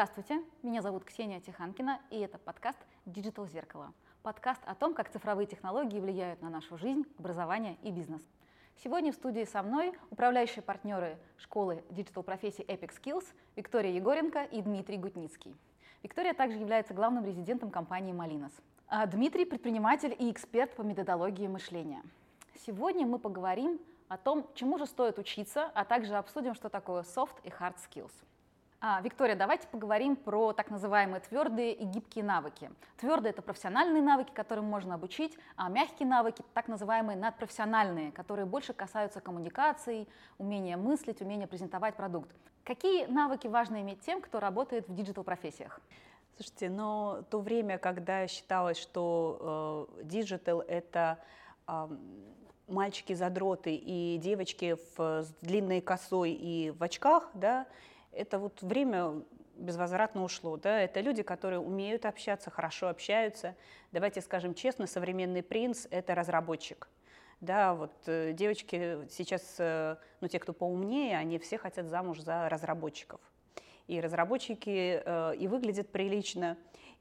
Здравствуйте, меня зовут Ксения Тиханкина, и это подкаст Digital Зеркало. Подкаст о том, как цифровые технологии влияют на нашу жизнь, образование и бизнес. Сегодня в студии со мной управляющие партнеры школы Digital профессий Epic Skills Виктория Егоренко и Дмитрий Гутницкий. Виктория также является главным резидентом компании Malinas. А Дмитрий – предприниматель и эксперт по методологии мышления. Сегодня мы поговорим о том, чему же стоит учиться, а также обсудим, что такое soft и hard skills – Виктория, давайте поговорим про так называемые твердые и гибкие навыки. Твердые – это профессиональные навыки, которым можно обучить, а мягкие навыки – так называемые надпрофессиональные, которые больше касаются коммуникаций, умения мыслить, умения презентовать продукт. Какие навыки важно иметь тем, кто работает в диджитал-профессиях? Слушайте, но то время, когда считалось, что диджитал э, это э, мальчики-задроты и девочки в, с длинной косой и в очках, да, это вот время безвозвратно ушло. Да? Это люди, которые умеют общаться, хорошо общаются. Давайте скажем честно, современный принц – это разработчик. Да, вот э, девочки сейчас, э, ну те, кто поумнее, они все хотят замуж за разработчиков. И разработчики э, и выглядят прилично,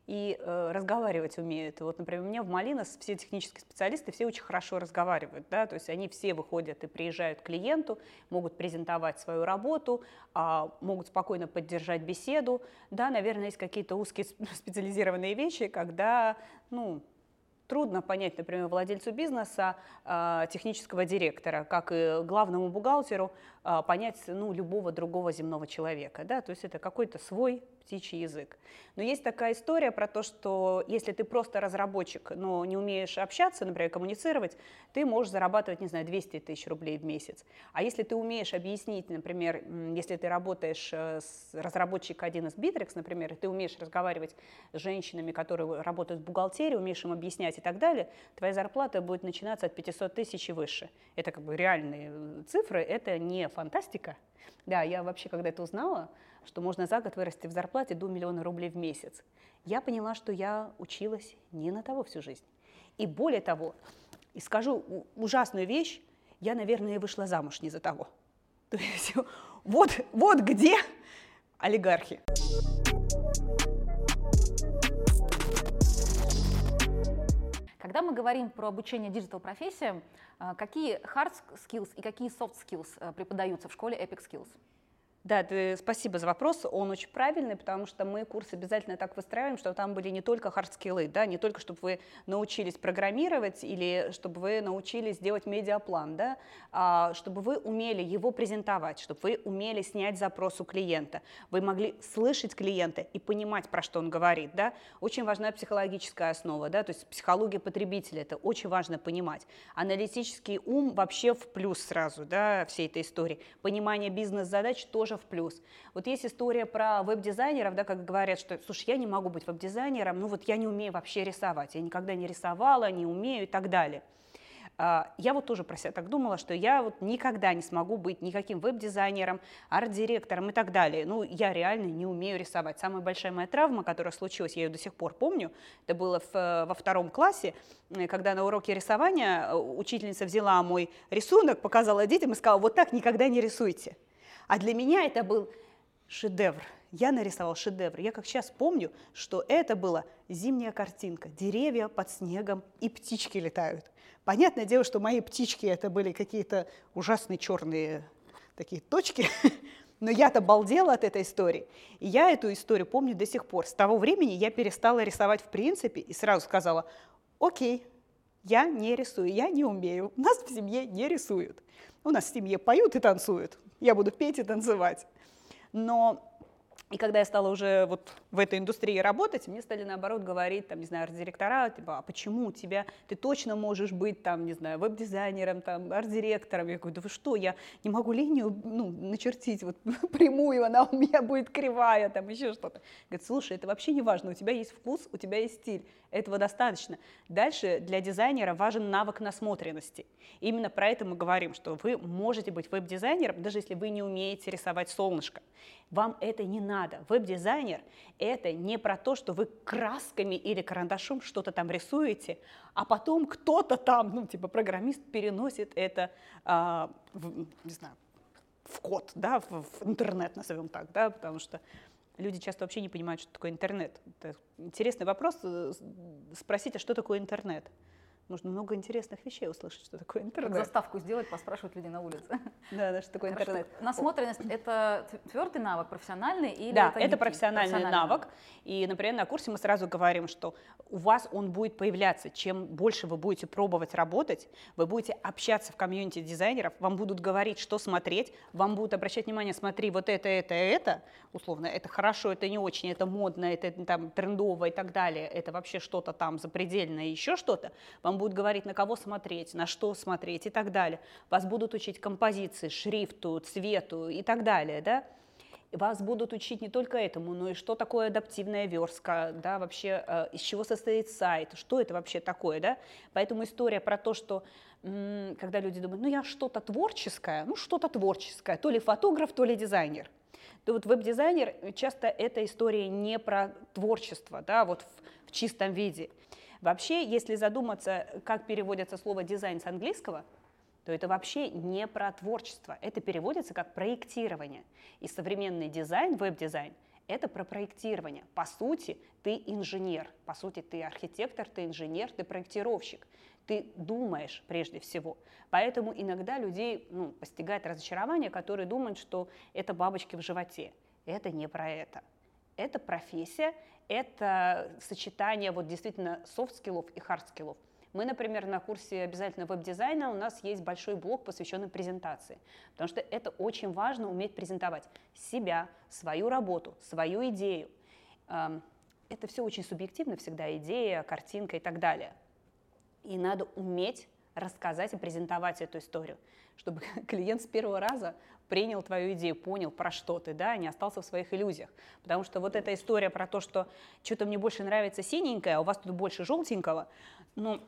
и э, разговаривать умеют. Вот, например, у меня в Малинос все технические специалисты, все очень хорошо разговаривают, да, то есть они все выходят и приезжают к клиенту, могут презентовать свою работу, а, могут спокойно поддержать беседу. Да, наверное, есть какие-то узкие специализированные вещи, когда, ну, трудно понять, например, владельцу бизнеса, а, технического директора, как и главному бухгалтеру, а, понять ну, любого другого земного человека. Да? То есть это какой-то свой птичий язык. Но есть такая история про то, что если ты просто разработчик, но не умеешь общаться, например, коммуницировать, ты можешь зарабатывать, не знаю, 200 тысяч рублей в месяц. А если ты умеешь объяснить, например, если ты работаешь э, с разработчик один из Bittrex, например, ты умеешь разговаривать с женщинами, которые работают в бухгалтерии, умеешь им объяснять и так далее, твоя зарплата будет начинаться от 500 тысяч и выше. Это как бы реальные э, цифры, это не фантастика. Да, я вообще, когда это узнала, что можно за год вырасти в зарплате до миллиона рублей в месяц, я поняла, что я училась не на того всю жизнь. И более того, и скажу ужасную вещь, я, наверное, вышла замуж не за того. То есть вот, вот где олигархи. Когда мы говорим про обучение диджитал-профессиям, э, какие hard skills и какие soft skills э, преподаются в школе Epic Skills? Да, ты, спасибо за вопрос, он очень правильный, потому что мы курс обязательно так выстраиваем, чтобы там были не только хардскиллы, да, не только чтобы вы научились программировать или чтобы вы научились делать медиаплан, да, а чтобы вы умели его презентовать, чтобы вы умели снять запрос у клиента, вы могли слышать клиента и понимать, про что он говорит, да. Очень важна психологическая основа, да, то есть психология потребителя, это очень важно понимать. Аналитический ум вообще в плюс сразу, да, всей этой истории. Понимание бизнес-задач тоже в плюс. Вот есть история про веб-дизайнеров, да, как говорят, что, слушай, я не могу быть веб-дизайнером, ну вот я не умею вообще рисовать, я никогда не рисовала, не умею и так далее. А, я вот тоже про себя так думала, что я вот никогда не смогу быть никаким веб-дизайнером, арт-директором и так далее. Ну, я реально не умею рисовать. Самая большая моя травма, которая случилась, я ее до сих пор помню, это было в, во втором классе, э, когда на уроке рисования э, учительница взяла мой рисунок, показала детям и сказала, вот так никогда не рисуйте. А для меня это был шедевр. Я нарисовал шедевр. Я как сейчас помню, что это была зимняя картинка. Деревья под снегом и птички летают. Понятное дело, что мои птички это были какие-то ужасные черные такие точки, но я-то балдела от этой истории. И я эту историю помню до сих пор. С того времени я перестала рисовать в принципе и сразу сказала, окей, я не рисую, я не умею. Нас в семье не рисуют. У нас в семье поют и танцуют я буду петь и танцевать. Но и когда я стала уже вот в этой индустрии работать, мне стали наоборот говорить, там, не знаю, арт-директора, типа, а почему у тебя, ты точно можешь быть, там, не знаю, веб-дизайнером, там, арт-директором? Я говорю, да вы что, я не могу линию, ну, начертить вот прямую, она у меня будет кривая, там, еще что-то. Говорит, слушай, это вообще не важно, у тебя есть вкус, у тебя есть стиль, этого достаточно. Дальше для дизайнера важен навык насмотренности. Именно про это мы говорим, что вы можете быть веб-дизайнером, даже если вы не умеете рисовать солнышко. Вам это не надо. Веб-дизайнер – это не про то, что вы красками или карандашом что-то там рисуете, а потом кто-то там, ну, типа программист, переносит это, а, в, не знаю, в код, да, в, в интернет, назовем так, да, потому что люди часто вообще не понимают, что такое интернет. Это интересный вопрос э, спросить, а что такое интернет? Можно много интересных вещей услышать, что такое интернет. Как заставку сделать, поспрашивать людей на улице. Да, да, что такое Хорошо. интернет. Насмотренность – это твердый навык, профессиональный или Да, это, это профессиональный, профессиональный навык. навык. И, например, на курсе мы сразу говорим, что у вас он будет появляться. Чем больше вы будете пробовать работать, вы будете общаться в комьюнити дизайнеров, вам будут говорить, что смотреть, вам будут обращать внимание, смотри, вот это, это, это, условно, это хорошо, это не очень, это модно, это там трендово и так далее, это вообще что-то там запредельное, еще что-то. Вам будут говорить, на кого смотреть, на что смотреть и так далее. Вас будут учить композиции, шрифту, цвету и так далее, да? Вас будут учить не только этому, но и что такое адаптивная верстка, да, вообще э, из чего состоит сайт, что это вообще такое, да. Поэтому история про то, что м- когда люди думают, ну я что-то творческое, ну что-то творческое, то ли фотограф, то ли дизайнер. То вот веб-дизайнер часто эта история не про творчество, да, вот в, в чистом виде. Вообще, если задуматься, как переводится слово дизайн с английского, то это вообще не про творчество. Это переводится как проектирование. И современный дизайн, веб-дизайн, это про проектирование. По сути, ты инженер, по сути, ты архитектор, ты инженер, ты проектировщик. Ты думаешь прежде всего. Поэтому иногда людей ну, постигает разочарование, которые думают, что это бабочки в животе. Это не про это. Это профессия, это сочетание вот действительно софт-скиллов и хард-скиллов. Мы, например, на курсе обязательно веб-дизайна у нас есть большой блок, посвященный презентации, потому что это очень важно уметь презентовать себя, свою работу, свою идею. Это все очень субъективно всегда, идея, картинка и так далее. И надо уметь рассказать и презентовать эту историю, чтобы клиент с первого раза принял твою идею, понял, про что ты, да, не остался в своих иллюзиях. Потому что вот эта история про то, что что-то мне больше нравится синенькое, а у вас тут больше желтенького, ну,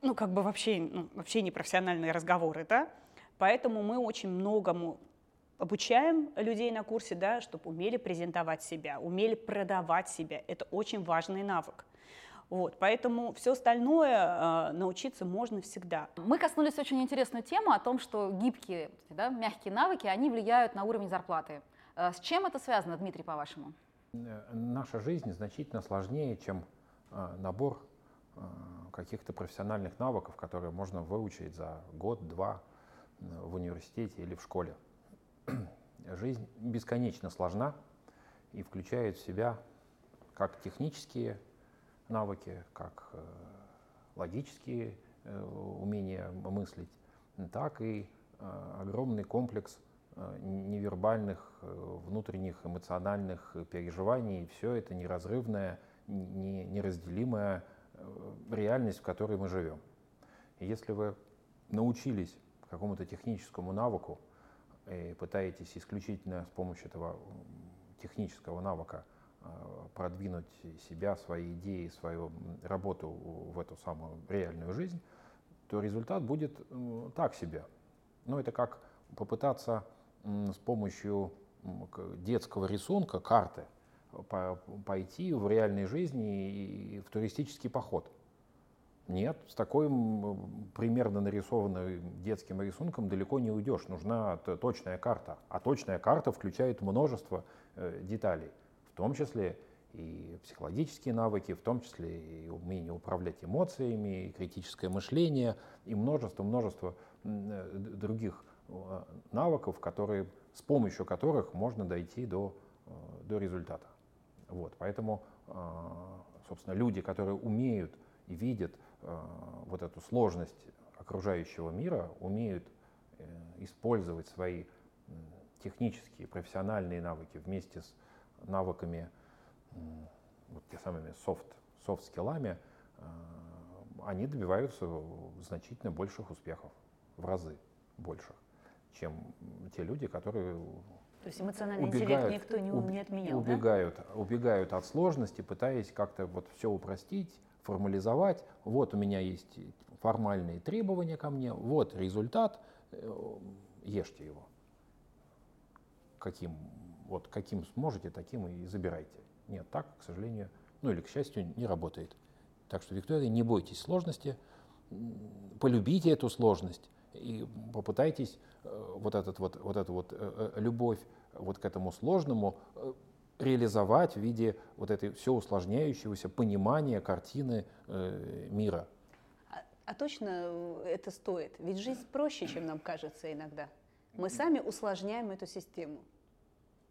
ну как бы вообще, ну, вообще не профессиональные разговоры, да. Поэтому мы очень многому обучаем людей на курсе, да, чтобы умели презентовать себя, умели продавать себя. Это очень важный навык. Вот, поэтому все остальное э, научиться можно всегда. Мы коснулись очень интересную тему о том, что гибкие, да, мягкие навыки, они влияют на уровень зарплаты. Э, с чем это связано, Дмитрий, по-вашему? Наша жизнь значительно сложнее, чем э, набор э, каких-то профессиональных навыков, которые можно выучить за год-два в университете или в школе. Жизнь бесконечно сложна и включает в себя как технические навыки, как э, логические э, умения мыслить, так и э, огромный комплекс невербальных, внутренних эмоциональных переживаний. Все это неразрывная, неразделимая реальность, в которой мы живем. Если вы научились какому-то техническому навыку и пытаетесь исключительно с помощью этого технического навыка продвинуть себя, свои идеи, свою работу в эту самую реальную жизнь, то результат будет э, так себе. Ну, это как попытаться с помощью детского рисунка, карты, пойти в реальной жизни и в туристический поход. Нет, с такой примерно нарисованным детским рисунком далеко не уйдешь. Нужна точная карта. А точная карта включает множество э, деталей том числе и психологические навыки, в том числе и умение управлять эмоциями, и критическое мышление, и множество-множество э, других э, навыков, которые, с помощью которых можно дойти до, э, до результата. Вот, поэтому, собственно, люди, которые умеют и видят вот эту сложность окружающего мира, умеют использовать свои технические, профессиональные навыки вместе с навыками, вот те самыми софт, софт-скиллами, э, они добиваются значительно больших успехов, в разы больших, чем те люди, которые то есть эмоциональный убегают, интеллект никто не, уб, не отменял, убегают, да? убегают от сложности, пытаясь как-то вот все упростить, формализовать. Вот у меня есть формальные требования ко мне, вот результат, э, ешьте его. Каким вот каким сможете, таким и забирайте. Нет, так, к сожалению, ну или к счастью, не работает. Так что, Виктория, не бойтесь сложности, полюбите эту сложность и попытайтесь э, вот, этот вот, вот эту вот э, э, любовь вот к этому сложному реализовать в виде вот этой все усложняющегося понимания картины мира. А, а точно это стоит? Ведь жизнь проще, чем нам кажется иногда. Мы сами усложняем эту систему.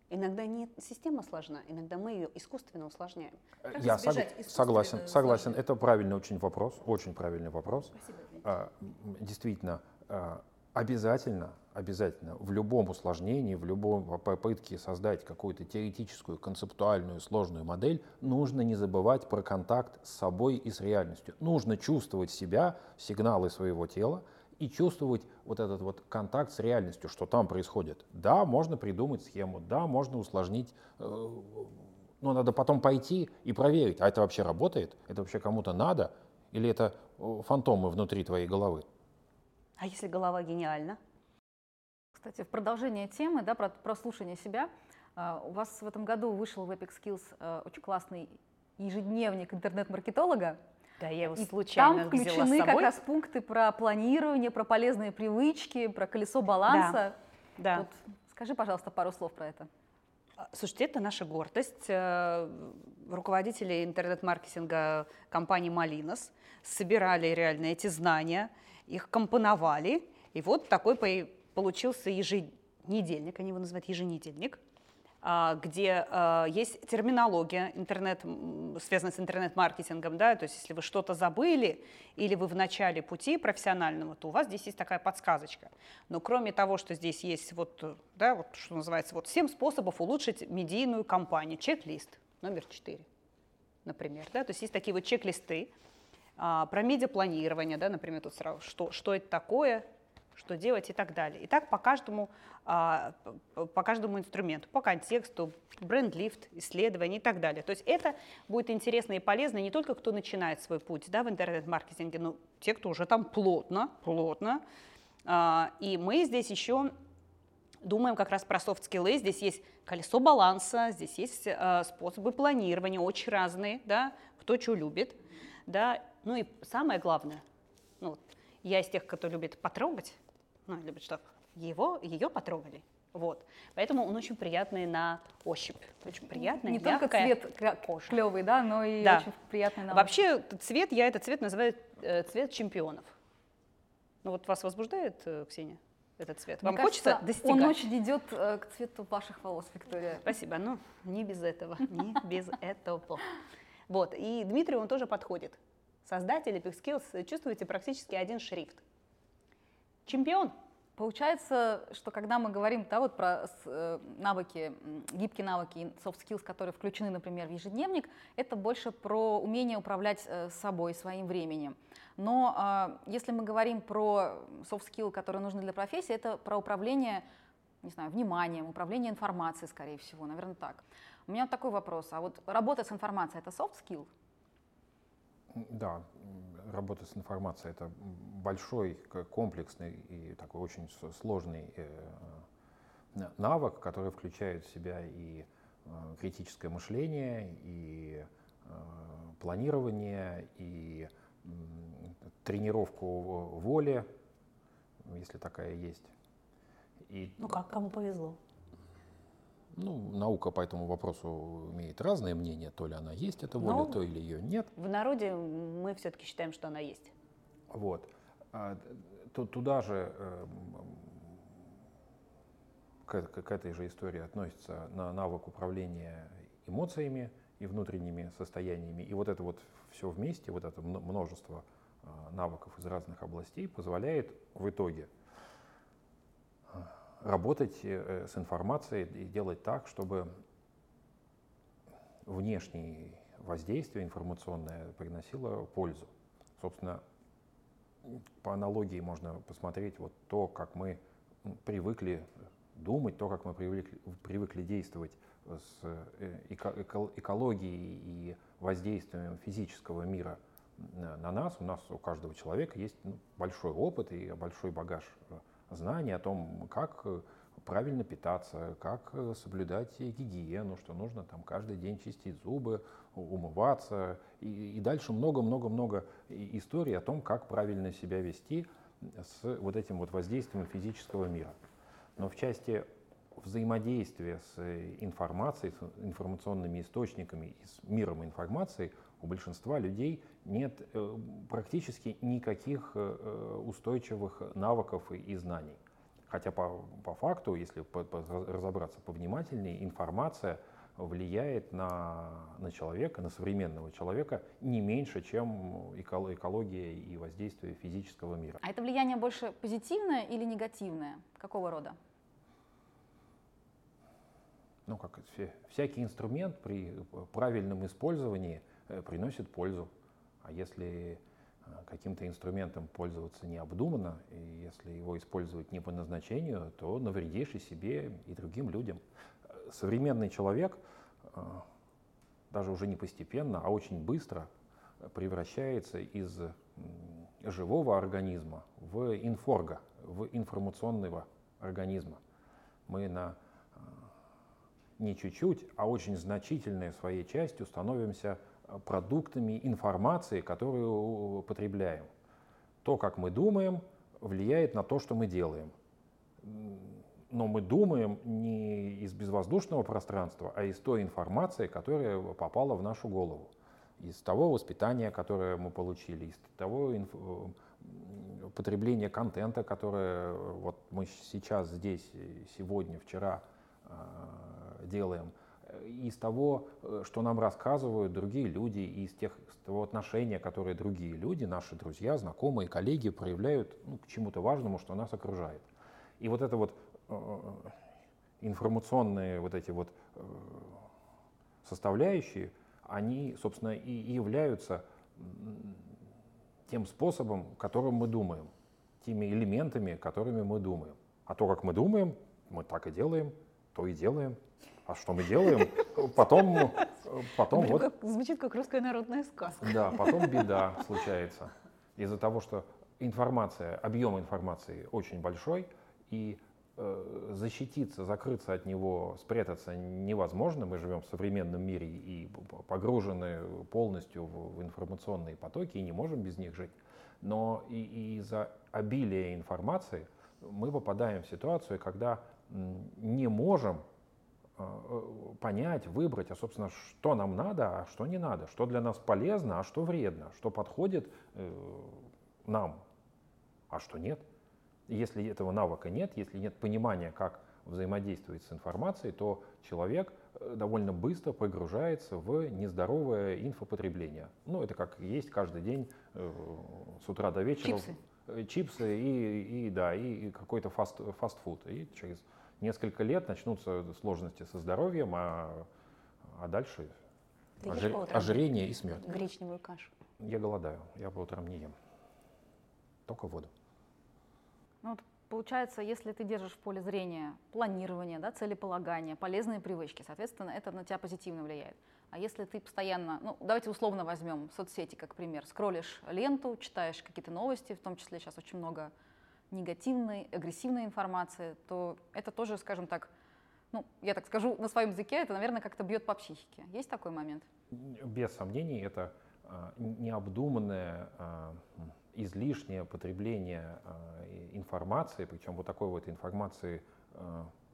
Иногда не система сложна, иногда мы ее искусственно усложняем. Как Я сог, согласен, согласен. Это правильный очень вопрос, очень правильный вопрос. Спасибо. А, действительно, а, обязательно, обязательно в любом усложнении, в любом попытке создать какую-то теоретическую, концептуальную, сложную модель, нужно не забывать про контакт с собой и с реальностью. Нужно чувствовать себя, сигналы своего тела, и чувствовать вот этот вот контакт с реальностью, что там происходит. Да, можно придумать схему, да, можно усложнить, э, но надо потом пойти и проверить, а это вообще работает, это вообще кому-то надо, или это э, фантомы внутри твоей головы. А если голова гениальна? Кстати, в продолжение темы, да, про прослушивание себя, э, у вас в этом году вышел в Epic Skills очень классный ежедневник интернет-маркетолога, да, я его и случайно там включены как раз пункты про планирование, про полезные привычки, про колесо баланса. Да. да. Вот скажи, пожалуйста, пару слов про это. А, слушайте, это наша гордость. Э, руководители интернет-маркетинга компании Малинос собирали реально эти знания, их компоновали, и вот такой получился еженедельник, они его называют еженедельник, где а, есть терминология интернет, связанная с интернет-маркетингом, да, то есть если вы что-то забыли или вы в начале пути профессионального, то у вас здесь есть такая подсказочка. Но кроме того, что здесь есть вот, да, вот что называется, вот 7 способов улучшить медийную кампанию, чек-лист номер 4, например, да, то есть есть такие вот чек-листы, а, про медиапланирование, да, например, тут сразу, что, что это такое, что делать и так далее. И так по каждому, а, по каждому инструменту, по контексту, бренд-лифт, исследование и так далее. То есть это будет интересно и полезно не только кто начинает свой путь да, в интернет-маркетинге, но те, кто уже там плотно, плотно. А, и мы здесь еще думаем как раз про софт-скиллы. Здесь есть колесо баланса, здесь есть а, способы планирования, очень разные, да, кто что любит. Да. Ну и самое главное, ну, я из тех, кто любит потрогать, ну, любит, чтобы его, ее потрогали. Вот. Поэтому он очень приятный на ощупь. Очень приятный, Не только цвет кожа. клевый, да, но и да. очень приятный на Вообще цвет, я этот цвет называю э, цвет чемпионов. Ну вот вас возбуждает, э, Ксения, этот цвет? Мне Вам кажется, хочется достигать? Он очень идет э, к цвету ваших волос, Виктория. Спасибо. Ну, не без этого, не без этого. Вот, и Дмитрию он тоже подходит. Создатель Epic Skills чувствуете практически один шрифт. Чемпион. Получается, что когда мы говорим да, вот про э, навыки, гибкие навыки, soft skills, которые включены, например, в ежедневник, это больше про умение управлять э, собой, своим временем. Но э, если мы говорим про soft skill, которые нужны для профессии, это про управление, не знаю, вниманием, управление информацией, скорее всего, наверное, так. У меня такой вопрос. А вот работа с информацией — это soft skill? Да, работа с информацией это большой, комплексный и такой очень сложный э, навык, который включает в себя и э, критическое мышление, и э, планирование, и тренировку воли, если такая есть. И, ну как, кому повезло. Ну, наука по этому вопросу имеет разные мнения, то ли она есть, эта воля, Но то или ее нет. В народе мы все-таки считаем, что она есть. Вот. А, туда же э, к, к этой же истории относится на навык управления эмоциями и внутренними состояниями. И вот это вот все вместе, вот это множество э, навыков из разных областей позволяет в итоге работать э, с информацией и делать так, чтобы внешнее воздействие информационное приносило пользу. Собственно, по аналогии можно посмотреть вот то, как мы привыкли думать, то, как мы привыкли, привыкли действовать с э, эко экологией и воздействием физического мира на нас. У нас у каждого человека есть ну, большой опыт и большой багаж э, знаний о том, как э, правильно питаться, как э, соблюдать гигиену, что нужно там каждый день чистить зубы, умываться. И, и дальше много-много-много историй о том, как правильно себя вести с вот этим вот воздействием физического мира. Но в части взаимодействия с информацией, с информационными источниками с миром информации у большинства людей нет э, практически никаких э, устойчивых навыков и знаний. Хотя по, по факту, если по, по, разобраться повнимательнее, информация влияет на, на человека, на современного человека не меньше, чем экология и воздействие физического мира. А это влияние больше позитивное или негативное? Какого рода? Ну, как всякий инструмент при правильном использовании э, приносит пользу. А если э, каким-то инструментом пользоваться необдуманно, и если его использовать не по назначению, то навредишь и себе, и другим людям. Современный человек э, даже уже не постепенно, а очень быстро превращается из живого организма в инфорга, в информационного организма. Мы на э, не чуть-чуть, а очень значительной своей частью становимся продуктами информации, которую потребляем. То, как мы думаем, влияет на то, что мы делаем. Но мы думаем не из безвоздушного пространства, а из той информации, которая попала в нашу голову. Из того воспитания, которое мы получили, из того инф... потребления контента, которое вот мы сейчас здесь, сегодня, вчера э, делаем – из того, э, что нам рассказывают другие люди, из, тех, из того отношения, которое другие люди, наши друзья, знакомые, коллеги проявляют ну, к чему-то важному, что нас окружает. И вот это вот э, информационные вот эти вот э, составляющие, они, собственно, и являются тем способом, которым мы думаем, теми элементами, которыми мы думаем. А то, как мы думаем, мы так и делаем, то и делаем. А что мы делаем? Потом, потом вот... Как, звучит как русская народная сказка. Да, потом беда случается. Из-за того, что информация, объем информации очень большой, и э, защититься, закрыться от него, спрятаться невозможно. Мы живем в современном мире и погружены полностью в, в информационные потоки и не можем без них жить. Но и, и из-за обилия информации мы попадаем в ситуацию, когда не можем понять, выбрать, а, собственно, что нам надо, а что не надо, что для нас полезно, а что вредно, что подходит э, нам, а что нет. Если этого навыка нет, если нет понимания, как взаимодействовать с информацией, то человек э, довольно быстро погружается в нездоровое инфопотребление. Ну, это как есть каждый день э, с утра до вечера. Чипсы. Э, чипсы и, и, да, и какой-то фаст, фастфуд. И через несколько лет начнутся сложности со здоровьем, а, а дальше ожир, ожирение и смерть. Гречневую кашу. Я голодаю, я по утрам не ем. Только воду. Ну, вот получается, если ты держишь в поле зрения планирование, да, целеполагание, полезные привычки, соответственно, это на тебя позитивно влияет. А если ты постоянно, ну, давайте условно возьмем соцсети как пример, скроллишь ленту, читаешь какие-то новости, в том числе сейчас очень много негативной, агрессивной информации, то это тоже, скажем так, ну, я так скажу на своем языке, это, наверное, как-то бьет по психике. Есть такой момент? Без сомнений, это э, необдуманное, э, излишнее потребление э, информации, причем вот такой вот информации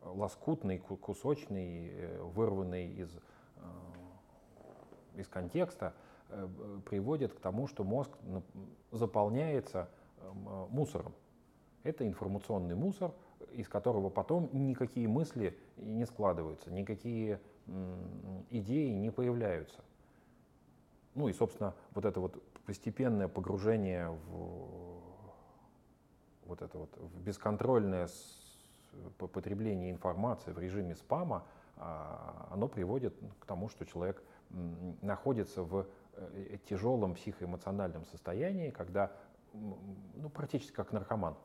лоскутный, кусочный, э, вырванный из, из контекста, э, приводит к тому, что мозг заполняется мусором. Это информационный мусор, из которого потом никакие мысли не складываются, никакие идеи не появляются. Ну и, собственно, вот это вот постепенное погружение в вот это вот в бесконтрольное потребление информации в режиме спама, а, оно приводит к тому, что человек находится в э, тяжелом психоэмоциональном состоянии, когда ну, практически как наркоман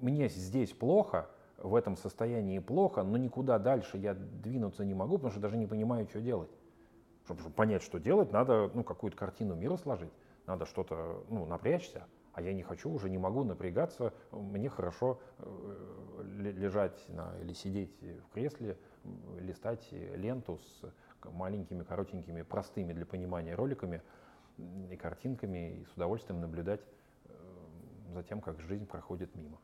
мне здесь плохо, в этом состоянии плохо, но никуда дальше я двинуться не могу, потому что даже не понимаю, что делать. Чтобы, понять, что делать, надо ну, какую-то картину мира сложить, надо что-то ну, напрячься. А я не хочу, уже не могу напрягаться, мне хорошо э, лежать на, или сидеть в кресле, листать ленту с маленькими, коротенькими, простыми для понимания роликами и картинками, и с удовольствием наблюдать за тем, как жизнь проходит мимо.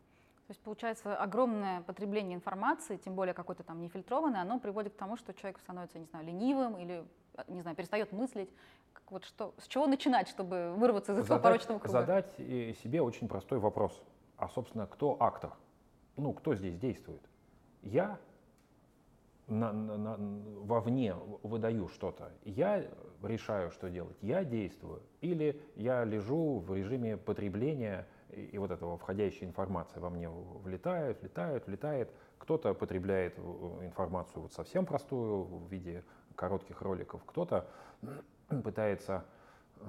То есть, получается, огромное потребление информации, тем более какой-то там нефильтрованной, оно приводит к тому, что человек становится, не знаю, ленивым или, не знаю, перестает мыслить. Как вот что, с чего начинать, чтобы вырваться из этого Задать, порочного круга? задать э, себе очень простой вопрос. А, собственно, кто актор? Ну, кто здесь действует? Я на, на- на- вовне выдаю что-то, я решаю, что делать, я действую, или я лежу в режиме потребления, и, вот этого входящая информация во мне влетает, влетает, влетает. Кто-то потребляет э, информацию вот совсем простую в виде коротких роликов, кто-то пытается э,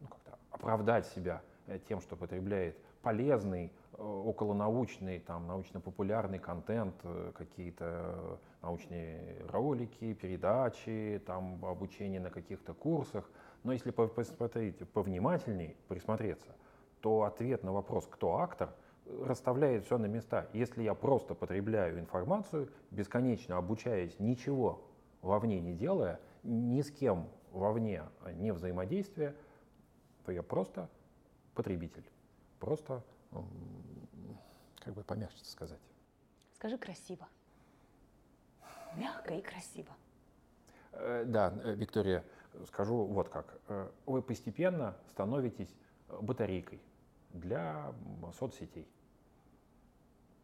ну, как-то оправдать себя э, тем, что потребляет полезный, околонаучный, там, научно-популярный контент, какие-то научные ролики, передачи, там, обучение на каких-то курсах. Но если по- посмотреть повнимательней, присмотреться, то ответ на вопрос, кто автор, расставляет все на места. Если я просто потребляю информацию, бесконечно обучаясь, ничего вовне не делая, ни с кем вовне не взаимодействия, то я просто потребитель. Просто, как бы помягче сказать. Скажи красиво. Мягко и красиво. Э, Да, э, Виктория, скажу вот как. Э, Вы постепенно становитесь батарейкой для соцсетей.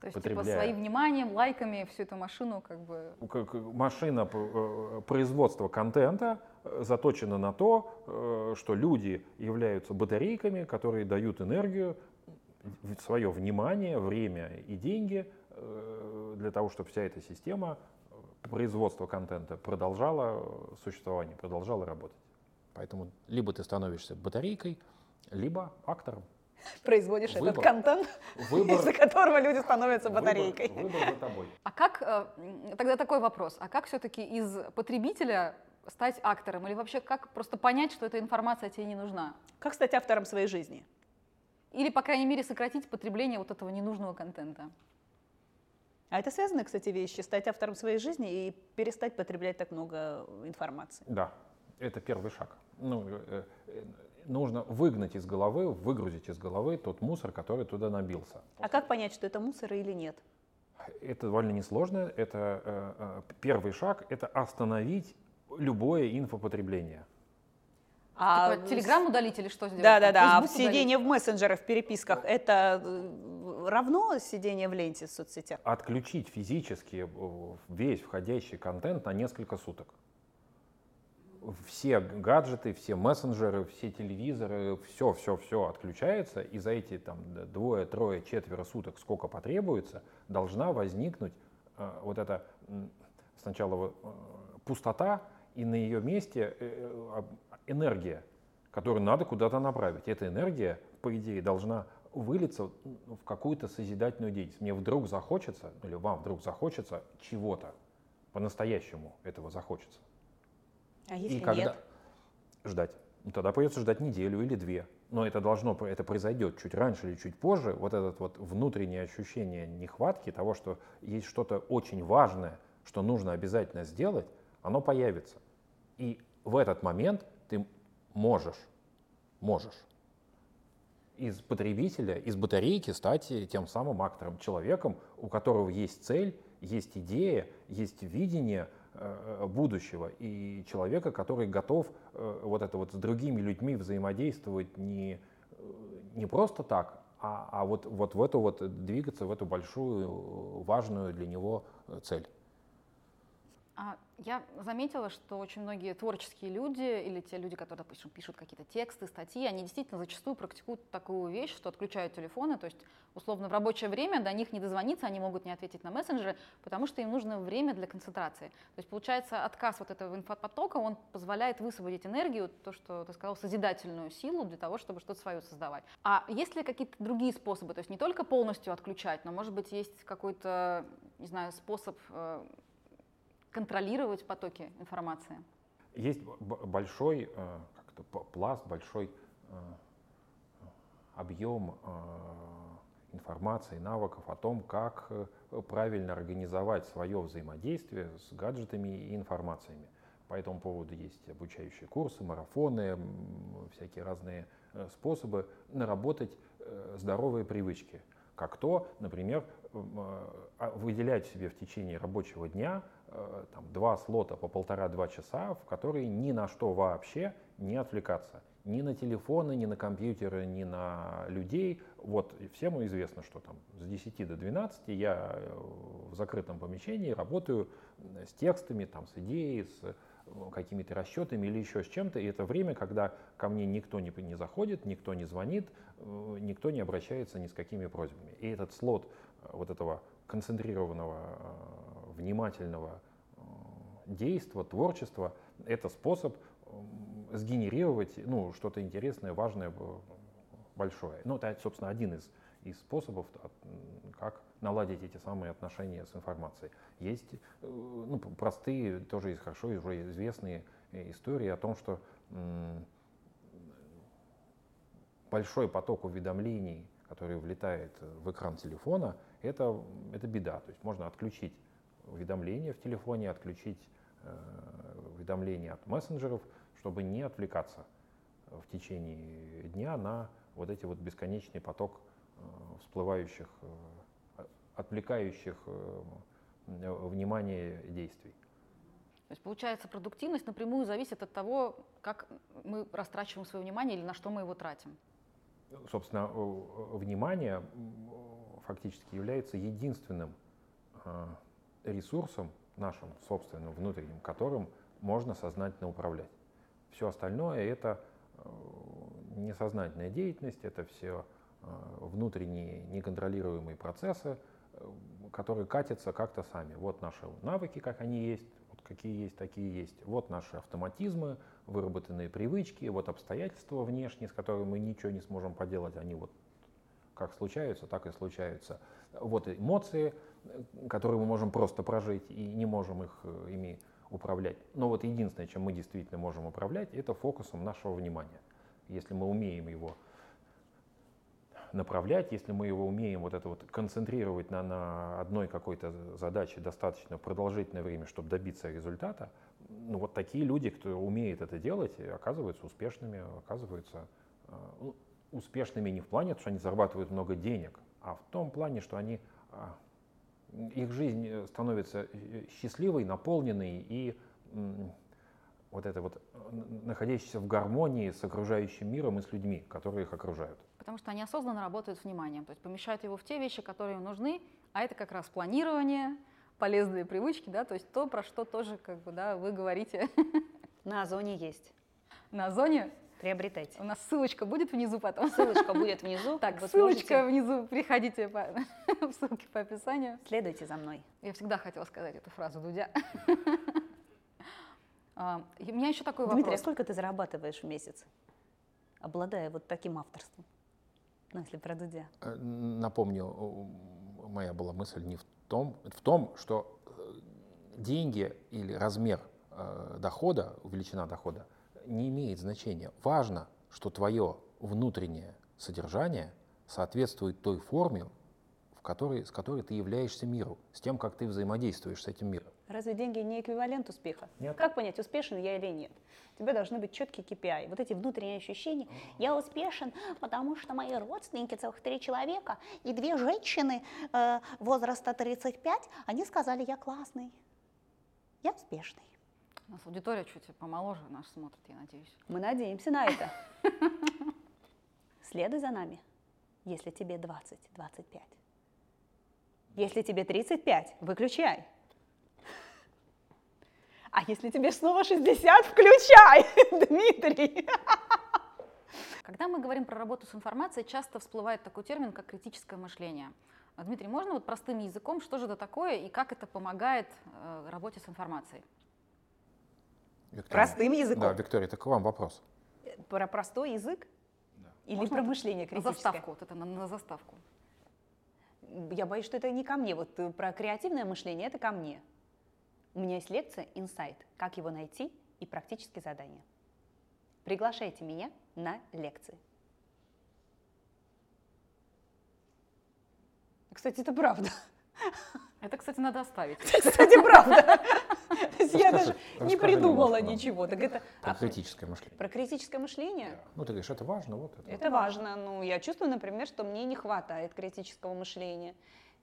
То есть, типа, потребляя. своим вниманием, лайками всю эту машину как бы... Как машина п- э, производства контента э, заточена на то, э, что люди являются батарейками, которые дают энергию, свое внимание, время и деньги э, для того, чтобы вся эта система э, производства контента продолжала э, существование, продолжала работать. Поэтому либо ты становишься батарейкой, либо актором. Производишь этот Выбор. контент, Выбор, из-за которого люди становятся выбор- батарейкой. Выбор, за тобой. А как, э, тогда такой вопрос, а как все-таки из потребителя стать актором? Или вообще как просто понять, что эта информация тебе не нужна? Как стать автором своей жизни? Или, по крайней мере, сократить потребление вот этого ненужного контента? А это связанные, кстати, вещи. Стать автором своей жизни и перестать потреблять так много информации. Да, это первый шаг. Ну, э, э, нужно выгнать из головы, выгрузить из головы тот мусор, который туда набился. А как понять, что это мусор или нет? Это довольно несложно. Это э, э, первый шаг – это остановить любое инфопотребление. А типа, телеграм удалить или что сделать? Да, да, да. А сидение в мессенджерах, в переписках это э, равно сидение в ленте в соцсетях? Отключить физически э, весь входящий контент на несколько суток. Все гаджеты, все мессенджеры, все телевизоры, все, все, все отключается, и за эти там двое, трое, четверо суток, сколько потребуется, должна возникнуть э, вот эта сначала э, пустота, и на ее месте э, э, энергия, которую надо куда-то направить. Эта энергия, по идее, должна вылиться в какую-то созидательную деятельность. Мне вдруг захочется, или вам вдруг захочется чего-то, по-настоящему этого захочется. А если И когда нет? ждать? Тогда придется ждать неделю или две. Но это должно, это произойдет чуть раньше или чуть позже. Вот это вот внутреннее ощущение нехватки того, что есть что-то очень важное, что нужно обязательно сделать, оно появится. И в этот момент ты можешь, можешь из потребителя, из батарейки стать тем самым актором, человеком, у которого есть цель, есть идея, есть видение будущего, и человека, который готов э, вот это вот с другими людьми взаимодействовать не, э, не просто так, а, а вот, вот в эту вот двигаться в эту большую э, важную для него э, цель. А я заметила, что очень многие творческие люди или те люди, которые, допустим, пишут какие-то тексты, статьи, они действительно зачастую практикуют такую вещь, что отключают телефоны, то есть условно в рабочее время до них не дозвониться, они могут не ответить на мессенджеры, потому что им нужно время для концентрации. То есть получается отказ вот этого инфопотока, он позволяет высвободить энергию, то, что ты сказал, созидательную силу для того, чтобы что-то свое создавать. А есть ли какие-то другие способы, то есть не только полностью отключать, но может быть есть какой-то, не знаю, способ э, контролировать потоки информации? Есть большой э, как-то пласт, большой э, объем э, информации, навыков о том, как правильно организовать свое взаимодействие с гаджетами и информациями. По этому поводу есть обучающие курсы, марафоны, всякие разные способы наработать здоровые привычки. как то, например, а, выделять себе в течение рабочего дня там, два слота по полтора-два часа, в которые ни на что вообще не отвлекаться ни на телефоны, ни на компьютеры, ни на людей. Вот всем известно, что там с 10 до 12 я э, в закрытом помещении работаю с текстами, там, с идеей, с э, какими-то расчетами или еще с чем-то. И это время, когда ко мне никто не, не заходит, никто не звонит, э, никто не обращается ни с какими просьбами. И этот слот вот этого концентрированного, внимательного действия, творчества, это способ сгенерировать ну, что-то интересное, важное, большое. Ну, это, собственно, один из, из способов, как наладить эти самые отношения с информацией. Есть э, ну, простые, тоже есть хорошо уже известные э, истории о том, что большой поток уведомлений, который влетает в экран телефона, это, это беда. То есть можно отключить уведомления в телефоне, отключить э, уведомления от мессенджеров, чтобы не отвлекаться в течение дня на вот эти вот бесконечный поток э, всплывающих, э, отвлекающих внимание действий. То есть получается, продуктивность напрямую зависит от того, как мы растрачиваем свое внимание или на что мы его тратим. Собственно, внимание фактически является единственным ресурсом нашим собственным внутренним, которым можно сознательно управлять. Все остальное это э, несознательная деятельность, это все э, внутренние неконтролируемые процессы, э, которые катятся как-то сами. Вот наши навыки, как они есть, вот какие есть, такие есть. Вот наши автоматизмы, выработанные привычки, вот обстоятельства внешние, с которыми мы ничего не сможем поделать, они вот как случаются, так и случаются. Вот эмоции, которые мы можем просто прожить и не можем их ими управлять. Но вот единственное, чем мы действительно можем управлять, это фокусом нашего внимания. Если мы умеем его направлять, если мы его умеем вот это вот концентрировать на, на одной какой-то задаче достаточно продолжительное время, чтобы добиться результата, ну вот такие люди, кто умеет это делать, оказываются успешными, оказываются э, успешными не в плане, что они зарабатывают много денег, а в том плане, что они а, их жизнь э, становится э, счастливой, наполненной и вот это вот находящейся в гармонии с окружающим миром и с людьми, которые их окружают. Потому что они осознанно работают с вниманием, то есть помещают его в те вещи, которые им нужны, а это как раз планирование, полезные привычки, да, то есть то, про что тоже как бы, да, вы говорите. На Озоне есть. На Озоне приобретайте. У нас ссылочка будет внизу потом. Ссылочка будет внизу. Так, ссылочка внизу, приходите по ссылке по описанию. Следуйте за мной. Я всегда хотела сказать эту фразу Дудя. А, у меня еще такой вопрос. Дмитрий, а сколько ты зарабатываешь в месяц, обладая вот таким авторством? Ну, если про Дудя. Э, напомню, моя была мысль не в том, в том, что э, деньги или размер э, дохода, величина дохода – не имеет значения. Важно, что твое внутреннее содержание соответствует той форме, в которой, с которой ты являешься миру, с тем, как ты взаимодействуешь с этим миром. Разве деньги не эквивалент успеха? Нет. Как понять, успешен я или нет? У тебя должны быть четкие KPI. Вот эти внутренние ощущения. Я успешен, потому что мои родственники, целых три человека, и две женщины э, возраста 35, они сказали, я классный, я успешный. У нас аудитория чуть помоложе наш смотрит, я надеюсь. Мы надеемся на это. Следуй за нами, если тебе 20-25. Если тебе 35, выключай. А если тебе снова 60, включай, Дмитрий. Когда мы говорим про работу с информацией, часто всплывает такой термин, как критическое мышление. Дмитрий, можно вот простым языком, что же это такое и как это помогает э, работе с информацией? Виктория. Простым языком. Да, Виктория, так к вам вопрос. Про простой язык? Да. Или Можно про мышление критическое? На заставку, вот это на, на заставку. Я боюсь, что это не ко мне. Вот э, про креативное мышление это ко мне. У меня есть лекция «Инсайт. Как его найти?» и практические задания. Приглашайте меня на лекции. Кстати, это правда. Это, кстати, надо оставить. Кстати, правда. Я даже не придумала ничего. Так это про критическое мышление. Про критическое мышление? Ну, ты говоришь, это важно, вот это. Это важно. Ну, я чувствую, например, что мне не хватает критического мышления.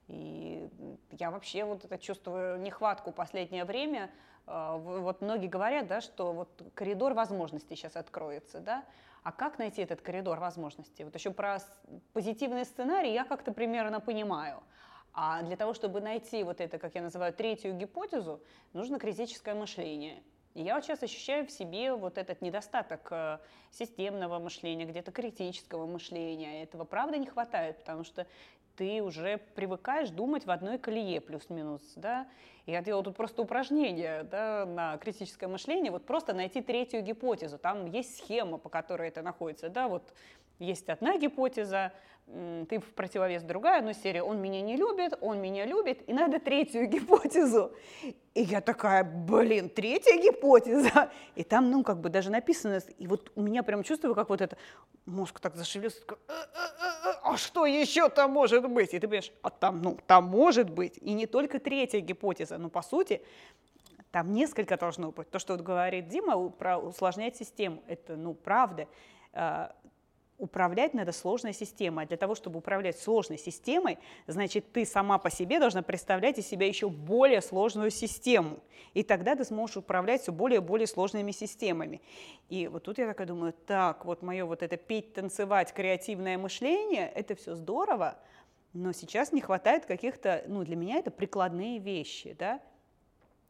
И я вообще вот это чувствую нехватку последнее время. А, вот многие говорят, да, что вот коридор возможностей сейчас откроется, да, а как найти этот коридор возможностей? Вот еще про позитивный сценарий я как-то примерно понимаю. А для того, чтобы найти вот это, как я называю, третью гипотезу, нужно критическое мышление. И я вот сейчас ощущаю в себе вот этот недостаток э, системного мышления, где-то критического мышления. Этого правда не хватает, потому что ты уже привыкаешь думать в одной колее плюс-минус, да. Я делала тут просто упражнение да, на критическое мышление, вот просто найти третью гипотезу. Там есть схема, по которой это находится, да, вот есть одна гипотеза, ты в противовес другая, но серия «он меня не любит», «он меня любит», и надо третью гипотезу. И я такая, блин, третья гипотеза. И там, ну, как бы даже написано, и вот у меня прям чувствую, как вот это, мозг так зашевелился, такой, «Э, э, э, а что еще там может быть? И ты понимаешь, а там, ну, там может быть. И не только третья гипотеза, но по сути там несколько должно быть. То, что вот говорит Дима про усложнять систему, это, ну, правда а, управлять надо сложной системой. А для того, чтобы управлять сложной системой, значит, ты сама по себе должна представлять из себя еще более сложную систему. И тогда ты сможешь управлять все более и более сложными системами. И вот тут я такая думаю, так, вот мое вот это петь, танцевать, креативное мышление, это все здорово, но сейчас не хватает каких-то, ну, для меня это прикладные вещи, да.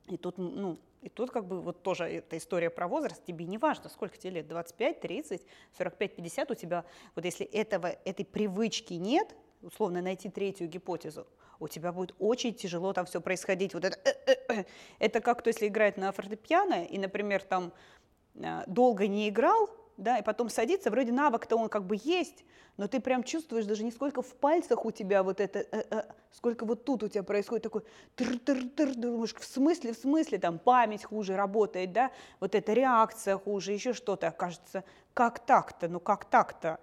И тут, ну, и тут как бы вот тоже эта история про возраст, тебе не важно, сколько тебе лет, 25, 30, 45, 50, у тебя, вот если этого, этой привычки нет, условно найти третью гипотезу, у тебя будет очень тяжело там все происходить. Вот это, э, э, э. это как, то если играет на фортепиано, и, например, там долго не играл, да, и потом садится, вроде навык-то он как бы есть, но ты прям чувствуешь даже не сколько в пальцах у тебя вот это, э, э, сколько вот тут у тебя происходит такой тыр-тыр-тыр, думаешь, в смысле, в смысле, там память хуже работает, да, вот эта реакция хуже, еще что-то, кажется, как так-то, ну как так-то,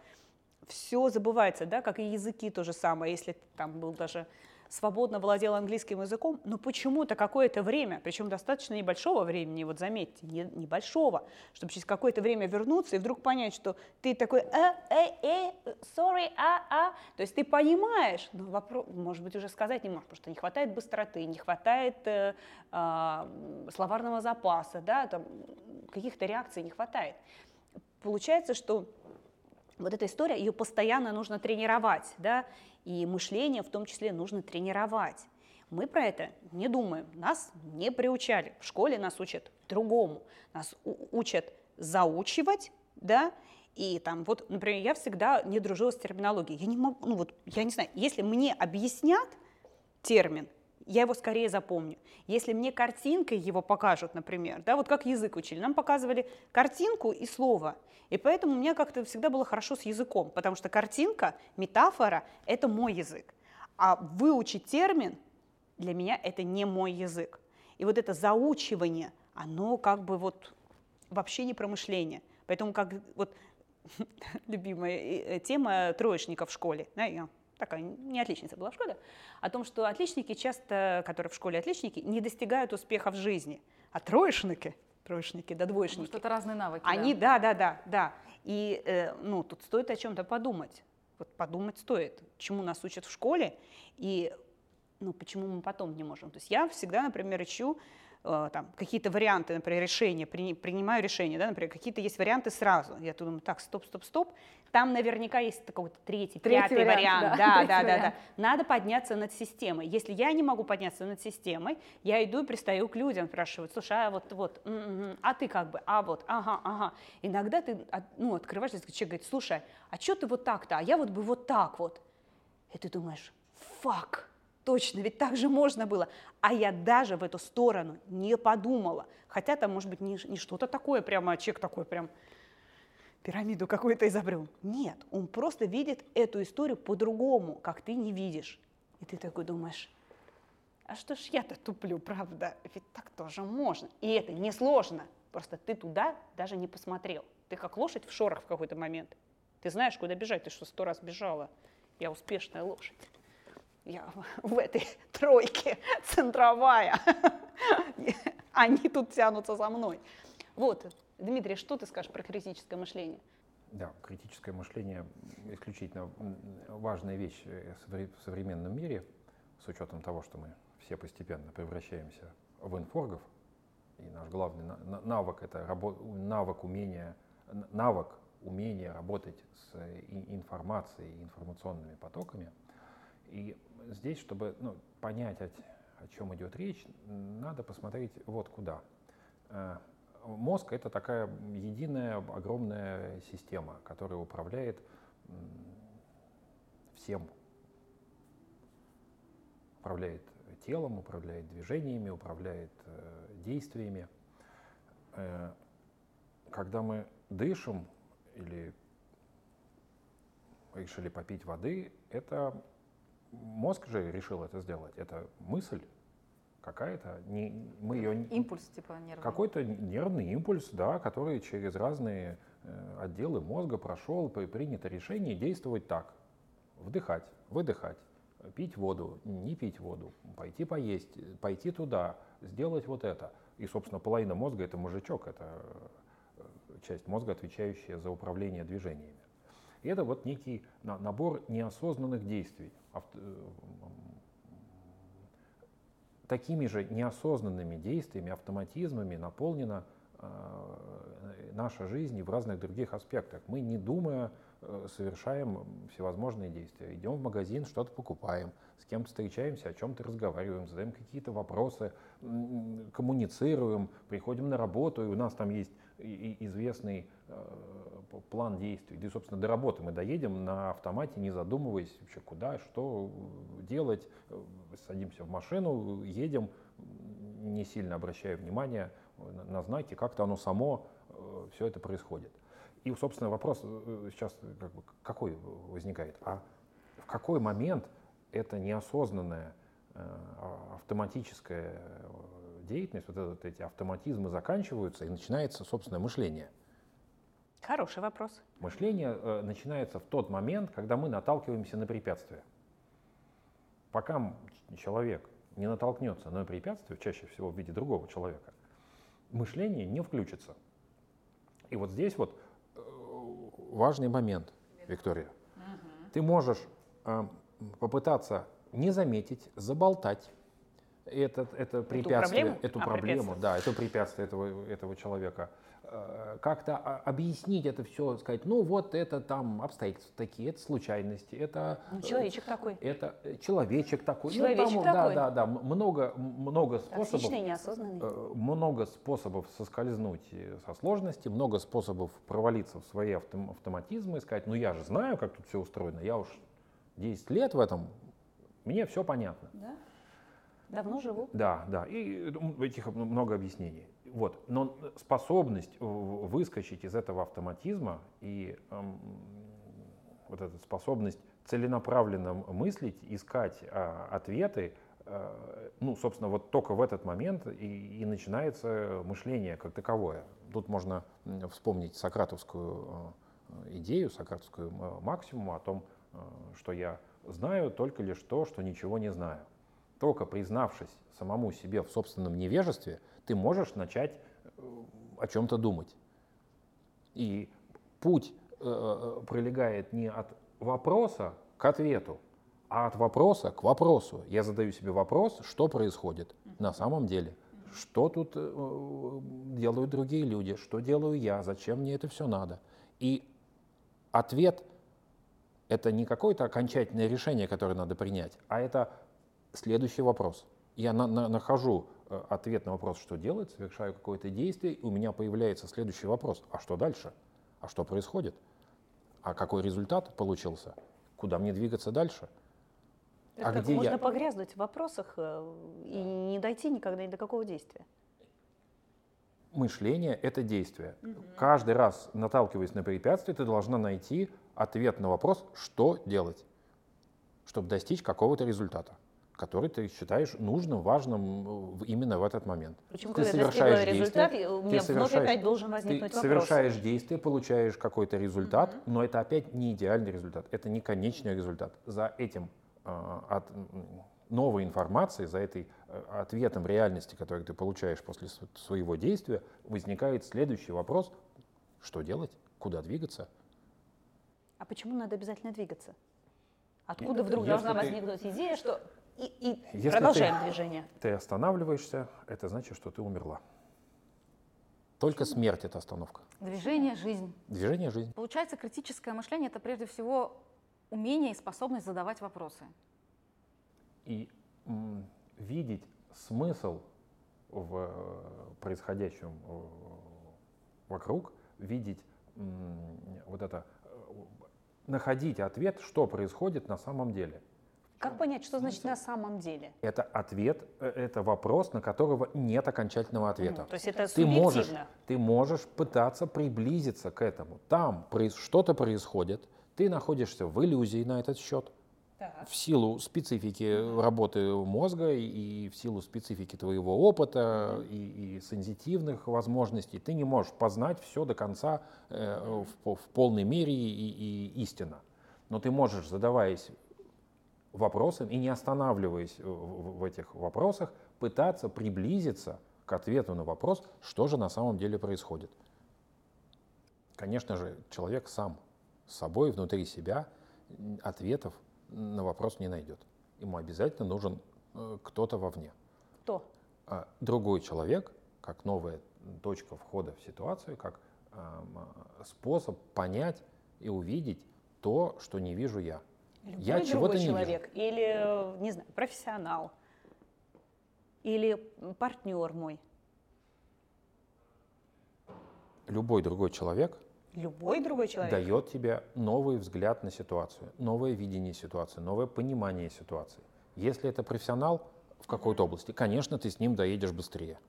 все забывается, да, как и языки то же самое, если там был даже свободно владел английским языком, но почему-то какое-то время, причем достаточно небольшого времени, вот заметьте, не, небольшого, чтобы через какое-то время вернуться и вдруг понять, что ты такой, э, э, э, sorry, а, а, то есть ты понимаешь, но вопрос, может быть, уже сказать не можешь, потому что не хватает быстроты, не хватает э, э, словарного запаса, да, там, каких-то реакций не хватает. Получается, что вот эта история, ее постоянно нужно тренировать, да, и мышление в том числе нужно тренировать. Мы про это не думаем, нас не приучали. В школе нас учат другому. Нас учат заучивать, да, и там вот, например, я всегда не дружила с терминологией. Я не могу, ну вот, я не знаю, если мне объяснят термин, я его скорее запомню. Если мне картинкой его покажут, например, да, вот как язык учили, нам показывали картинку и слово. И поэтому у меня как-то всегда было хорошо с языком, потому что картинка, метафора – это мой язык. А выучить термин для меня это не мой язык. И вот это заучивание, оно как бы вот вообще не промышление. Поэтому как вот любимая э, тема троечников в школе. Да, я такая не отличница была в школе, о том, что отличники часто, которые в школе отличники, не достигают успеха в жизни, а троечники, троечники да двоечники. Может, это разные навыки. Они, да, да, да, да. И э, ну, тут стоит о чем-то подумать. Вот подумать стоит, чему нас учат в школе и ну, почему мы потом не можем. То есть я всегда, например, ищу там, какие-то варианты, например, решения, принимаю решение, да, например, какие-то есть варианты сразу. Я тут думаю, так, стоп, стоп, стоп. Там наверняка есть какой-то третий, третий пятый вариант. вариант. Да, да, да, да. Надо подняться над системой. Если я не могу подняться над системой, я иду и пристаю к людям, спрашиваю, слушай, а вот, вот, а ты как бы, а вот, ага, ага. Иногда ты, ну, открываешь, человек говорит, слушай, а что ты вот так-то, а я вот бы вот так вот. И ты думаешь, фак, точно, ведь так же можно было. А я даже в эту сторону не подумала. Хотя там, может быть, не, не что-то такое, прямо а человек такой прям пирамиду какую-то изобрел. Нет, он просто видит эту историю по-другому, как ты не видишь. И ты такой думаешь, а что ж я-то туплю, правда? Ведь так тоже можно. И это несложно. Просто ты туда даже не посмотрел. Ты как лошадь в шорах в какой-то момент. Ты знаешь, куда бежать, ты что, сто раз бежала. Я успешная лошадь я в этой тройке центровая. они тут тянутся за мной. Вот, Дмитрий, что ты скажешь про критическое мышление? Да, критическое мышление исключительно важная вещь э, в современном мире, с учетом того, что мы все постепенно превращаемся в инфоргов, и наш главный навык это навык умения, навык умения работать с информацией, информационными потоками. И здесь, чтобы ну, понять, о, чем идет речь, надо посмотреть вот куда. Э, мозг это такая единая огромная система, которая управляет всем. Управляет телом, управляет движениями, управляет э, действиями. Э, когда мы дышим или решили попить воды, это мозг же решил это сделать. Это мысль какая-то, не, мы ее... Импульс типа нервный. Какой-то нервный импульс, да, который через разные э, отделы мозга прошел, принято решение действовать так. Вдыхать, выдыхать, пить воду, не пить воду, пойти поесть, пойти туда, сделать вот это. И, собственно, половина мозга это мужичок, это э, часть мозга, отвечающая за управление движениями. И это вот некий набор неосознанных действий, такими же неосознанными действиями, автоматизмами наполнена э, наша жизнь и в разных других аспектах. Мы, не думая, э, совершаем всевозможные действия. Идем в магазин, что-то покупаем, с кем-то встречаемся, о чем-то разговариваем, задаем какие-то вопросы, коммуницируем, приходим на работу, и у нас там есть известный э, план действий. Да и, собственно, до работы мы доедем на автомате, не задумываясь вообще куда, что делать. Садимся в машину, едем, не сильно обращая внимание на знаки, как-то оно само э, все это происходит. И, собственно, вопрос э, сейчас как бы, какой возникает? А в какой момент это неосознанное автоматическое деятельность, вот, вот эти автоматизмы заканчиваются, и начинается собственное мышление. Хороший вопрос. Мышление э, начинается в тот момент, когда мы наталкиваемся на препятствие. Пока человек не натолкнется на препятствие, чаще всего в виде другого человека, мышление не включится. И вот здесь вот э, важный момент, Виктория. Угу. Ты можешь э, попытаться не заметить, заболтать, это, это препятствие, эту проблему, эту а, проблему да, это препятствие этого, этого человека. Э, как-то объяснить это все, сказать, ну вот это там обстоятельства такие, это случайности, это... Ну, человечек такой. Это э, человечек такой. Человечек ну, там, такой. Да, да, да, много, много способов. Токсичный, неосознанный. Много способов соскользнуть со сложности, много способов провалиться в свои автоматизмы и сказать, ну я же знаю, как тут все устроено, я уж 10 лет в этом, мне все понятно. Да? Давно живу. Да, да. И этих много объяснений. Вот. Но способность выскочить из этого автоматизма и эм, вот эта способность целенаправленно мыслить, искать э, ответы, э, ну, собственно, вот только в этот момент и, и начинается мышление как таковое. Тут можно вспомнить сократовскую э, идею, сократовскую э, максимум о том, э, что я знаю только лишь то, что ничего не знаю. Только признавшись самому себе в собственном невежестве, ты можешь начать э, о чем-то думать. И путь э, э, пролегает не от вопроса к ответу, а от вопроса к вопросу. Я задаю себе вопрос, что происходит на самом деле. Что тут э, делают другие люди, что делаю я, зачем мне это все надо. И ответ – это не какое-то окончательное решение, которое надо принять, а это следующий вопрос. Я на, на, нахожу э, ответ на вопрос, что делать, совершаю какое-то действие, и у меня появляется следующий вопрос. А что дальше? А что происходит? А какой результат получился? Куда мне двигаться дальше? Это а где можно я... погрязнуть в вопросах э, и не дойти никогда ни до какого действия. Мышление — это действие. Угу. Каждый раз, наталкиваясь на препятствие, ты должна найти ответ на вопрос, что делать, чтобы достичь какого-то результата который ты считаешь нужным, важным именно в этот момент. Причем, ты совершаешь результат, действие, у меня вновь опять должен возникнуть ты вопрос. совершаешь действие, получаешь какой-то результат, mm-hmm. но это опять не идеальный результат, это не конечный результат. За этим, а, от, новой информации, за этой э, ответом реальности, который ты получаешь после своего действия, возникает следующий вопрос, что делать, куда двигаться. А почему надо обязательно двигаться? Откуда вдруг Если должна ты... возникнуть идея, что и, и Если продолжаем ты, движение? Ты останавливаешься, это значит, что ты умерла. Только смерть это остановка. Движение, жизнь. Движение, жизнь. Получается, критическое мышление это прежде всего умение и способность задавать вопросы. И м, видеть смысл в э, происходящем э, вокруг, видеть м, вот это, э, находить ответ, что происходит на самом деле. Как понять, что значит на самом деле? Это ответ, это вопрос, на которого нет окончательного ответа. Mm, то есть это ты можешь, ты можешь пытаться приблизиться к этому. Там что-то происходит, ты находишься в иллюзии на этот счет. Так. В силу специфики работы мозга и в силу специфики твоего опыта и, и сенситивных возможностей, ты не можешь познать все до конца э, в, в полной мере и, и истинно. Но ты можешь, задаваясь вопросами и не останавливаясь в, в этих вопросах, пытаться приблизиться к ответу на вопрос, что же на самом деле происходит. Конечно же, человек сам с собой, внутри себя ответов на вопрос не найдет. Ему обязательно нужен э, кто-то вовне. Кто? А, другой человек, как новая точка входа в ситуацию, как способ понять и увидеть то, что не вижу я. Любой я чего-то не человек, вижу. или, не знаю, профессионал, или партнер мой. Любой другой человек Любой другой человек. Дает тебе новый взгляд на ситуацию, новое видение ситуации, новое понимание ситуации. Если это профессионал в какой-то области, конечно, ты с ним доедешь быстрее.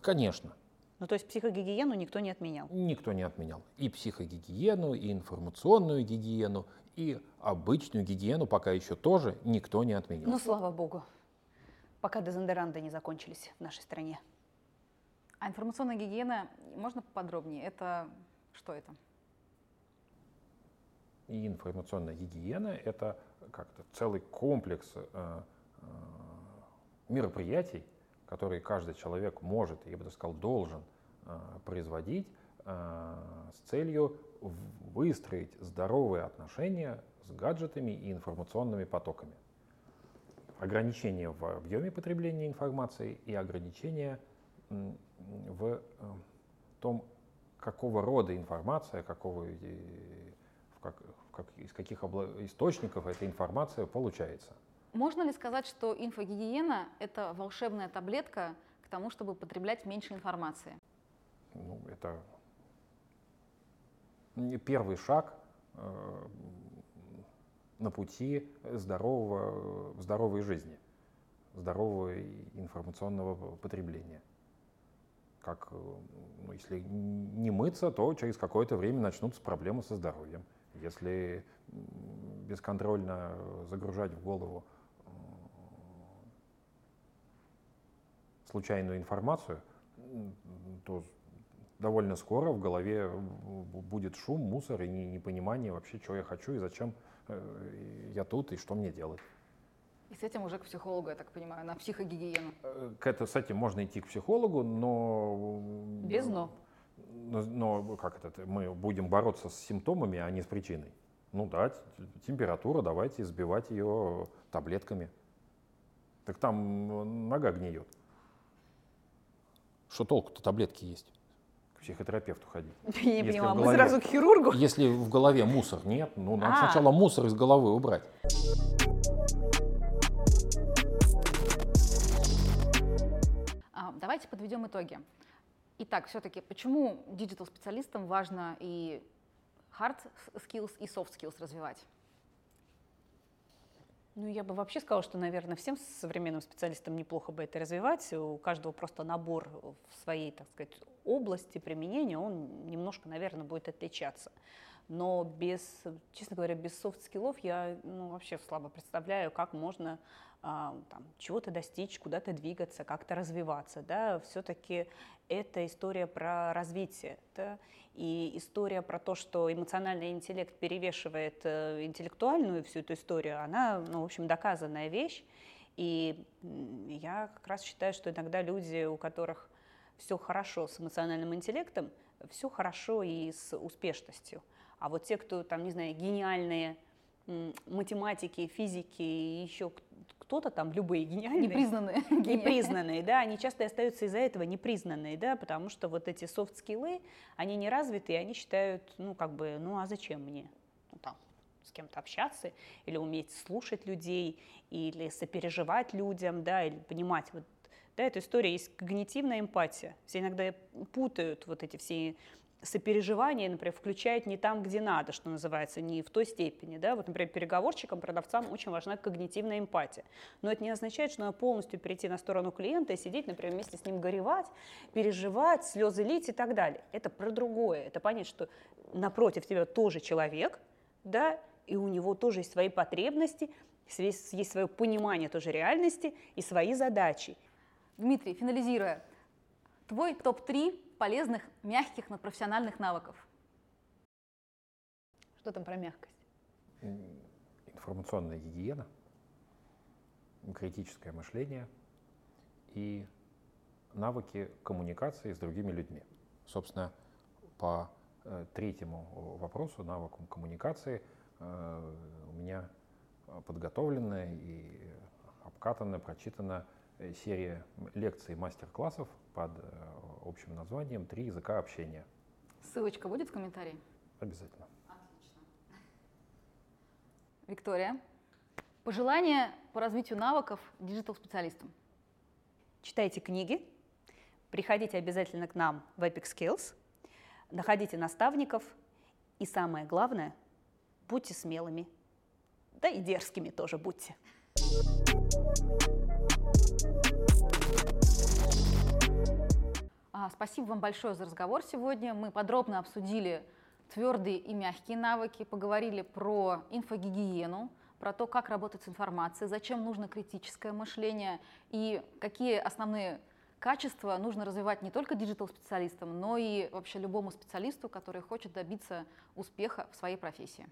Конечно. Ну, то есть психогигиену никто не отменял? Никто не отменял. И психогигиену, и информационную гигиену, и обычную гигиену пока еще тоже никто не отменил. Ну, слава богу. Пока дезодоранты не закончились в нашей стране. А информационная гигиена, можно поподробнее? Это что это? И информационная гигиена – это как-то целый комплекс э, э, мероприятий, которые каждый человек может, я бы даже сказал, должен э, производить э, с целью выстроить здоровые отношения с гаджетами и информационными потоками. Ограничения в объеме потребления информации и ограничения в э, том какого рода информация, какого, в как, в как, из каких источников эта информация получается. Можно ли сказать, что инфогигиена – это волшебная таблетка к тому, чтобы потреблять меньше информации? Ну, это первый шаг э, на пути здорового, здоровой жизни, здорового информационного потребления как, э, ну, если не мыться, то через какое-то время начнутся проблемы со здоровьем. Если бесконтрольно загружать в голову э, случайную информацию, то довольно скоро в голове будет шум, мусор и непонимание вообще, что я хочу и зачем э, я тут и что мне делать. И с этим уже к психологу, я так понимаю, на психогигиену. Э, к это, с этим можно идти к психологу, но... Без но. Но, но как это, мы будем бороться с симптомами, а не с причиной. Ну да, температура, давайте сбивать ее таблетками. Так там нога гниет. Что толку-то таблетки есть? Психотерапевту ходить. Я не понимаю, мы сразу к хирургу? Если в голове мусор нет, ну надо а. сначала мусор из головы убрать. Давайте подведем итоги. Итак, все-таки, почему диджитал-специалистам важно и hard skills, и soft skills развивать? Ну, я бы вообще сказала, что, наверное, всем современным специалистам неплохо бы это развивать. У каждого просто набор в своей, так сказать, области применения, он немножко, наверное, будет отличаться. Но без, честно говоря, без софт-скиллов я ну, вообще слабо представляю, как можно а, там, чего-то достичь, куда-то двигаться, как-то развиваться. Да? Все-таки это история про развитие. Да? И история про то, что эмоциональный интеллект перевешивает э, интеллектуальную всю эту историю, она, ну, в общем, доказанная вещь. И я как раз считаю, что иногда люди, у которых все хорошо с эмоциональным интеллектом, все хорошо и с успешностью. А вот те, кто там, не знаю, гениальные математики, физики и еще кто-то там, любые гениальные. Непризнанные. Непризнанные, да, они часто остаются из-за этого непризнанные, да, потому что вот эти софт-скиллы, они не развиты, и они считают, ну, как бы, ну, а зачем мне? Ну, там, с кем-то общаться, или уметь слушать людей, или сопереживать людям, да, или понимать, вот, да, эта история есть когнитивная эмпатия. Все иногда путают вот эти все сопереживание, например, включает не там, где надо, что называется, не в той степени. Да? Вот, например, переговорщикам, продавцам очень важна когнитивная эмпатия. Но это не означает, что надо полностью перейти на сторону клиента и сидеть, например, вместе с ним горевать, переживать, слезы лить и так далее. Это про другое. Это понять, что напротив тебя тоже человек, да, и у него тоже есть свои потребности, есть свое понимание тоже реальности и свои задачи. Дмитрий, финализируя, твой топ-3 полезных мягких надпрофессиональных навыков. Что там про мягкость? Информационная гигиена, критическое мышление и навыки коммуникации с другими людьми. Собственно, по э, третьему вопросу, навыкам коммуникации, э, у меня подготовленная и обкатанная, прочитана серия лекций, мастер-классов под э, общим названием «Три языка общения». Ссылочка будет в комментарии? Обязательно. Отлично. Виктория, пожелания по развитию навыков диджитал-специалистам? Читайте книги, приходите обязательно к нам в Epic Skills, находите наставников и самое главное, будьте смелыми, да и дерзкими тоже будьте. А, спасибо вам большое за разговор сегодня. Мы подробно обсудили твердые и мягкие навыки, поговорили про инфогигиену, про то, как работать с информацией, зачем нужно критическое мышление и какие основные качества нужно развивать не только диджитал-специалистам, но и вообще любому специалисту, который хочет добиться успеха в своей профессии.